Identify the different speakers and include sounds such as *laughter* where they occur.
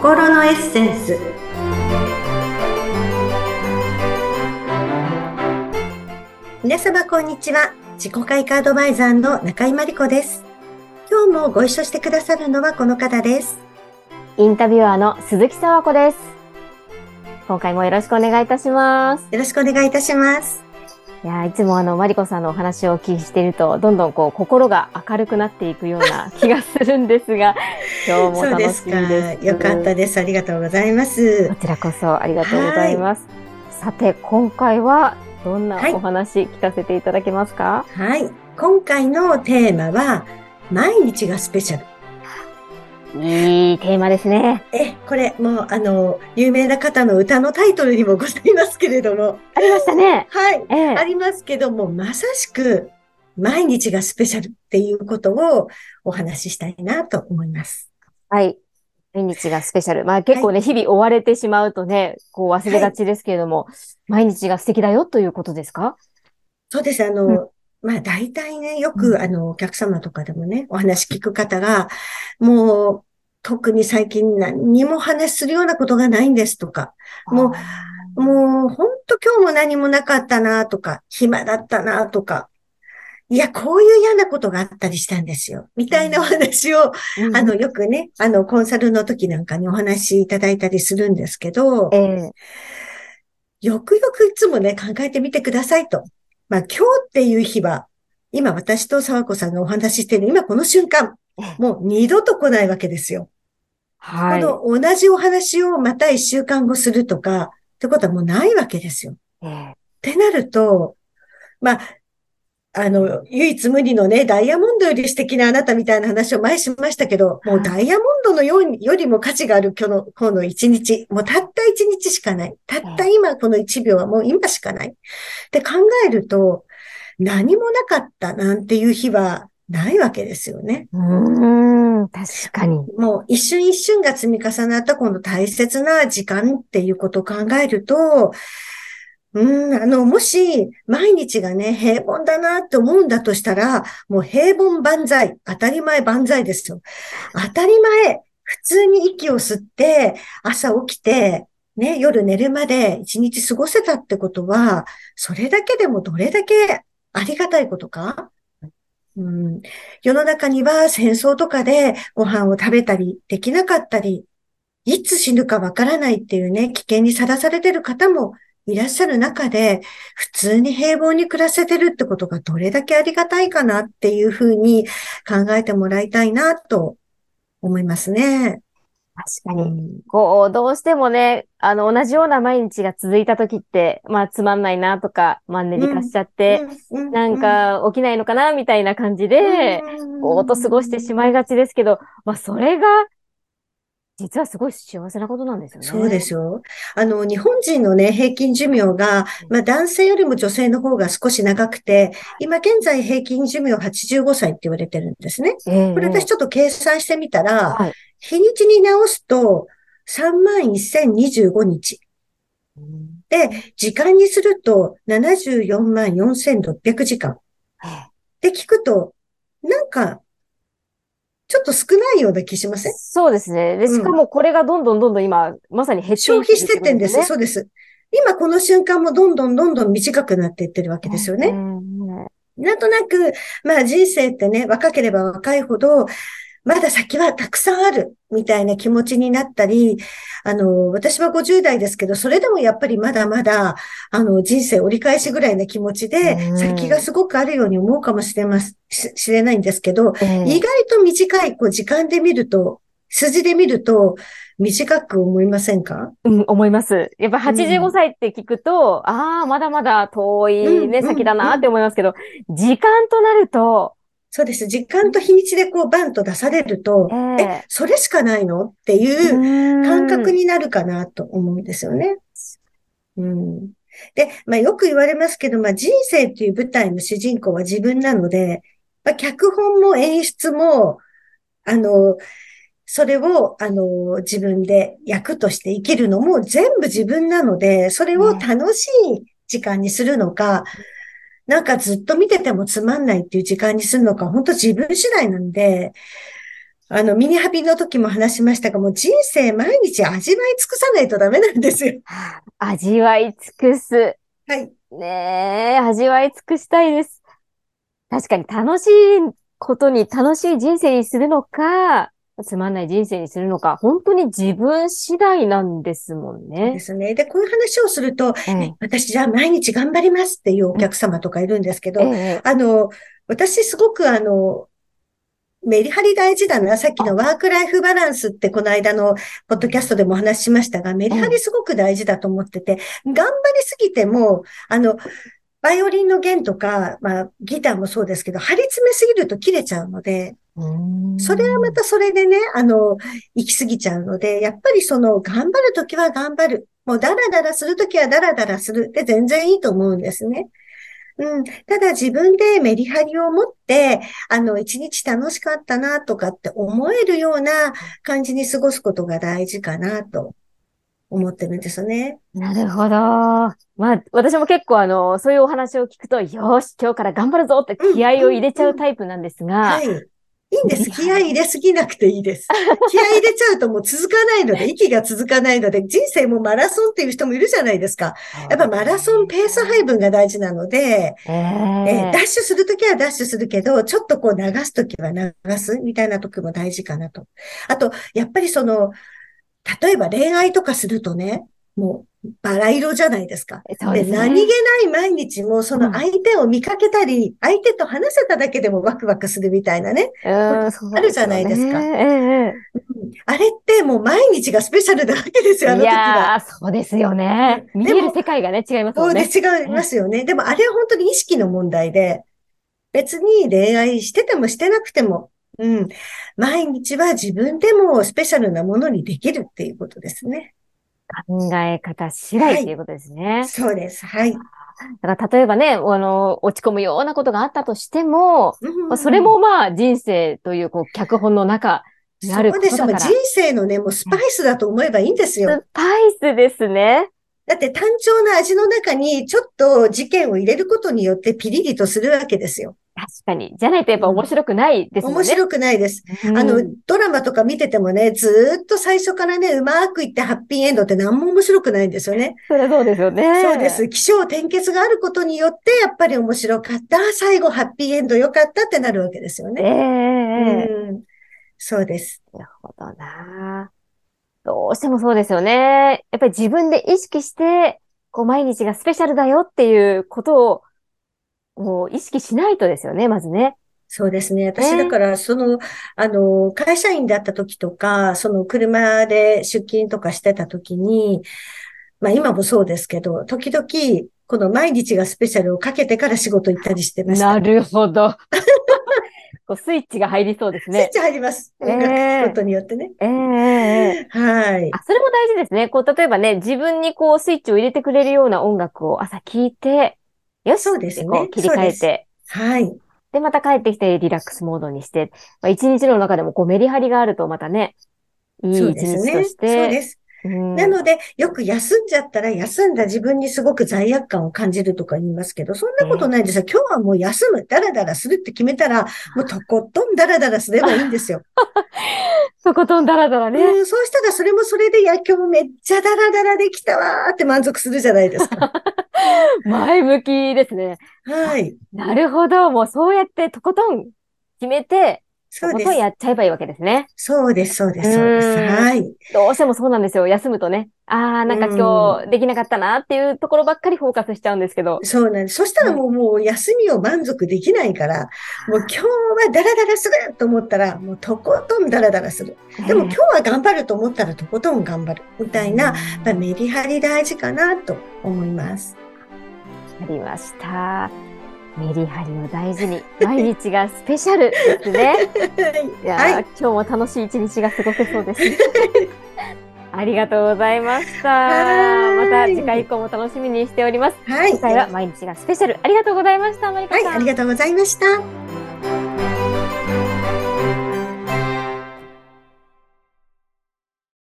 Speaker 1: 心のエッセンス。皆様こんにちは。自己開花アドバイザーの中井真理子です。今日もご一緒してくださるのはこの方です。
Speaker 2: インタビュアーの鈴木沢子です。今回もよろしくお願いいたします。
Speaker 1: よろしくお願いいたします
Speaker 2: いやいつもあの、マリコさんのお話をお聞きしていると、どんどんこう、心が明るくなっていくような気がするんですが、*laughs* 今日も楽しみです。
Speaker 1: よかったです。ありがとうございます。
Speaker 2: こちらこそありがとうございます。さて、今回はどんなお話聞かせていただけますか、
Speaker 1: はい、はい。今回のテーマは、毎日がスペシャル。
Speaker 2: いいテーマですね。
Speaker 1: え、これ、もう、あの、有名な方の歌のタイトルにもございますけれども。
Speaker 2: ありましたね。
Speaker 1: はい。ええ、ありますけども、まさしく、毎日がスペシャルっていうことをお話ししたいなと思います。
Speaker 2: はい。毎日がスペシャル。まあ結構ね、はい、日々追われてしまうとね、こう忘れがちですけれども、はい、毎日が素敵だよということですか？
Speaker 1: そうです。あの、うんまあ大体ね、よくあのお客様とかでもね、お話聞く方が、もう特に最近何にも話するようなことがないんですとか、もう、もう本当今日も何もなかったなとか、暇だったなとか、いや、こういう嫌なことがあったりしたんですよ。みたいなお話を、うん、あの、よくね、あの、コンサルの時なんかにお話しいただいたりするんですけど、えー、よくよくいつもね、考えてみてくださいと。まあ、今日っていう日は、今私と沢子さんがお話ししている今この瞬間、もう二度と来ないわけですよ。はい。この同じお話をまた一週間後するとか、ってことはもうないわけですよ。えー、ってなると、まあ、あの、唯一無二のね、ダイヤモンドより素敵なあなたみたいな話を前しましたけど、もうダイヤモンドのように、よりも価値がある今日の、今日の一日。もうたった一日しかない。たった今この一秒はもう今しかない。って考えると、何もなかったなんていう日はないわけですよね。
Speaker 2: うん、確かに。
Speaker 1: もう一瞬一瞬が積み重なったこの大切な時間っていうことを考えると、うん、あの、もし、毎日がね、平凡だなって思うんだとしたら、もう平凡万歳、当たり前万歳ですよ。当たり前、普通に息を吸って、朝起きて、ね、夜寝るまで一日過ごせたってことは、それだけでもどれだけありがたいことか？うん、世の中には戦争とかでご飯を食べたりできなかったり、いつ死ぬかわからないっていうね、危険にさらされてる方もいらっしゃる中で、普通に平凡に暮らせてるってことがどれだけありがたいかなっていうふうに考えてもらいたいなと思いますね。
Speaker 2: 確かに。こう、どうしてもね、あの、同じような毎日が続いた時って、まあ、つまんないなとか、マンネリ化しちゃって、なんか起きないのかなみたいな感じで、ぼーっと過ごしてしまいがちですけど、まあ、それが、実はすごい幸せなことなんですよね。
Speaker 1: そうですよ。あの、日本人のね、平均寿命が、まあ男性よりも女性の方が少し長くて、今現在平均寿命85歳って言われてるんですね。えー、これ私ちょっと計算してみたら、はい、日にちに直すと31,025日。で、時間にすると74万4600時間。で、聞くと、なんか、ちょっと少ないような気しません？
Speaker 2: そうですね。で、しかもこれがどんどんどんどん今、まさに減って
Speaker 1: 消費してってんです。そうです。今この瞬間もどんどんどんどん短くなっていってるわけですよね。なんとなく、まあ人生ってね、若ければ若いほど、まだ先はたくさんある、みたいな気持ちになったり、あの、私は50代ですけど、それでもやっぱりまだまだ、あの、人生折り返しぐらいな気持ちで、先がすごくあるように思うかもしれます、しれないんですけど、意外と短い、こう、時間で見ると、数字で見ると、短く思いませんか？
Speaker 2: うん、思います。やっぱ85歳って聞くと、うん、ああ、まだまだ遠いね、先だなって思いますけど、時間となると、
Speaker 1: そうです。時間と日にちでこうバンと出されると、えー、え、それしかないの？っていう感覚になるかなと思うんですよね。うん。で、まあよく言われますけど、まあ人生っていう舞台の主人公は自分なので、まあ脚本も演出も、あの、それを、あの、自分で役として生きるのも全部自分なので、それを楽しい時間にするのか、なんかずっと見ててもつまんないっていう時間にするのか、本当自分次第なんで、あの、ミニハビの時も話しましたが、もう人生毎日味わい尽くさないとダメなんですよ。*laughs*
Speaker 2: 味わい尽くす。
Speaker 1: はい。
Speaker 2: ねえ、味わい尽くしたいです。確かに楽しいことに楽しい人生にするのか、つまんない人生にするのか、本当に自分次第なんですもんね
Speaker 1: で。すね。で、こういう話をすると、
Speaker 2: ええ
Speaker 1: 私じゃあ毎日頑張りますっていうお客様とかいるんですけど、
Speaker 2: ええ
Speaker 1: あの、私すごくあの、メリハリ大事だな。さっきのワークライフバランスってこの間のポッドキャストでもお話ししましたが、メリハリすごく大事だと思ってて、頑張りすぎても、あの、バイオリンの弦とか、まあ、ギターもそうですけど、張り詰めすぎると切れちゃうので、それはまたそれでね、あの、行き過ぎちゃうので、やっぱりその、頑張るときは頑張る。もうダラダラするときはダラダラするで全然いいと思うんですね。うん。ただ自分でメリハリを持って、あの、一日楽しかったなとかって思えるような感じに過ごすことが大事かなと思ってるんですよね。
Speaker 2: なるほど。まあ、私も結構あの、そういうお話を聞くと、よーし、今日から頑張るぞって気合を入れちゃうタイプなんですが
Speaker 1: はい。、いいんです。*laughs* 気合い入れすぎなくていいです。気合い入れちゃうともう続かないので、息が続かないので、人生もマラソンっていう人もいるじゃないですか。やっぱマラソンペース配分が大事なので、
Speaker 2: え
Speaker 1: えー
Speaker 2: え
Speaker 1: ダッシュするときはダッシュするけど、ちょっとこう流すときは流すみたいなときも大事かなと。あと、やっぱりその、例えば恋愛とかするとね、もうバラ色じゃないですか。で、
Speaker 2: ね。
Speaker 1: 何気ない毎日もその相手を見かけたり、相手と話せただけでもワクワクするみたいなね。
Speaker 2: うん
Speaker 1: あるじゃないですかあれってもう毎日がスペシャルなわけですよ、あの時は。
Speaker 2: やー、そうですよね。
Speaker 1: うん
Speaker 2: 見える世界がね、違いますも
Speaker 1: そうんで
Speaker 2: ね。
Speaker 1: 違いますよね。でもあれは本当に意識の問題で、別に恋愛しててもしてなくても、うん。毎日は自分でもスペシャルなものにできるっていうことですね。
Speaker 2: 考え方次第っていうことですね。
Speaker 1: そうです。はい。
Speaker 2: だから例えばね、あの、落ち込むようなことがあったとしても、
Speaker 1: うん
Speaker 2: まあそれもまあ人生というこう脚本の中にある
Speaker 1: そうですよ。
Speaker 2: ことだから。
Speaker 1: もう人生のね、もうスパイスだと思えばいいんですよ。
Speaker 2: スパイスですね。
Speaker 1: だって単調な味の中にちょっと事件を入れることによってピリリとするわけですよ。
Speaker 2: 確かに。じゃないとやっぱ面白くないですね。
Speaker 1: 面白くないです。
Speaker 2: うん
Speaker 1: あの、ドラマとか見ててもね、ずーっと最初からね、うまくいってハッピーエンドって何も面白くないんですよね。
Speaker 2: それはそうですよね。
Speaker 1: そうです。気象転結があることによって、やっぱり面白かった。最後ハッピーエンド良かったってなるわけですよ
Speaker 2: ええ
Speaker 1: ね。
Speaker 2: ええ
Speaker 1: うん。そうです。
Speaker 2: なるほどな。どうしてもそうですよね。やっぱり自分で意識して、こう毎日がスペシャルだよっていうことを、もう意識しないとですよね、まずね。
Speaker 1: そうですね。私
Speaker 2: ね
Speaker 1: だから、その、あの、会社員だった時とか、その車で出勤とかしてた時に、まあ今もそうですけど、時々、この毎日がスペシャルをかけてから仕事行ったりしてました。
Speaker 2: なるほど。*laughs* こうスイッチが入りそうですね。
Speaker 1: スイッチ入ります。
Speaker 2: ええ
Speaker 1: 音楽ことによってね。
Speaker 2: ええええ
Speaker 1: はい。
Speaker 2: あ、それも大事ですね。こう、例えばね、自分にこう、スイッチを入れてくれるような音楽を朝聴いて、よし
Speaker 1: そうですね
Speaker 2: 切り替えて、
Speaker 1: はい。
Speaker 2: で、また帰ってきてリラックスモードにして、まあ、一日の中でもこうメリハリがあるとまたね、いい
Speaker 1: そう
Speaker 2: 一日
Speaker 1: ですね。そう
Speaker 2: として、
Speaker 1: です。
Speaker 2: うん
Speaker 1: なので、よく休んじゃったら休んだ自分にすごく罪悪感を感じるとか言いますけど、そんなことないですよ。今日はもう休む、ダラダラするって決めたら、もうとことんダラダラすればいいんですよ。*laughs*
Speaker 2: とことんだらだらね。
Speaker 1: うん、そうしたらそれもそれで、いや、今日めっちゃダラダラできたわーって満足するじゃないですか。*laughs* *laughs*
Speaker 2: 前向きですね。
Speaker 1: はい。
Speaker 2: なるほど。もうそうやってとことん決めて、と
Speaker 1: そうです。
Speaker 2: やっちゃえばいいわけですね。
Speaker 1: そうです、そうです、そうです。
Speaker 2: うん
Speaker 1: はい。
Speaker 2: どうしてもそうなんですよ。休むとね。ああ、なんか今日できなかったなっていうところばっかりフォーカスしちゃうんですけど。
Speaker 1: そうなんです。そしたらもう、もう休みを満足できないから、もう今日はダラダラすると思ったら、もうとことんダラダラする。でも今日は頑張ると思ったらとことん頑張る。みたいな、やっぱメリハリ大事かなと思います。
Speaker 2: ありました。メリハリを大事に、毎日がスペシャルですね。*laughs* いやー、
Speaker 1: はい。
Speaker 2: 今日も楽しい一日が過ごせそうです。ありがとうございました。
Speaker 1: はい
Speaker 2: また次回以降も楽しみにしております。
Speaker 1: はい。
Speaker 2: 次回は毎日がスペシャル。ありがとうございました、マリカ
Speaker 1: はい、
Speaker 2: さん。
Speaker 1: ありがとうございました。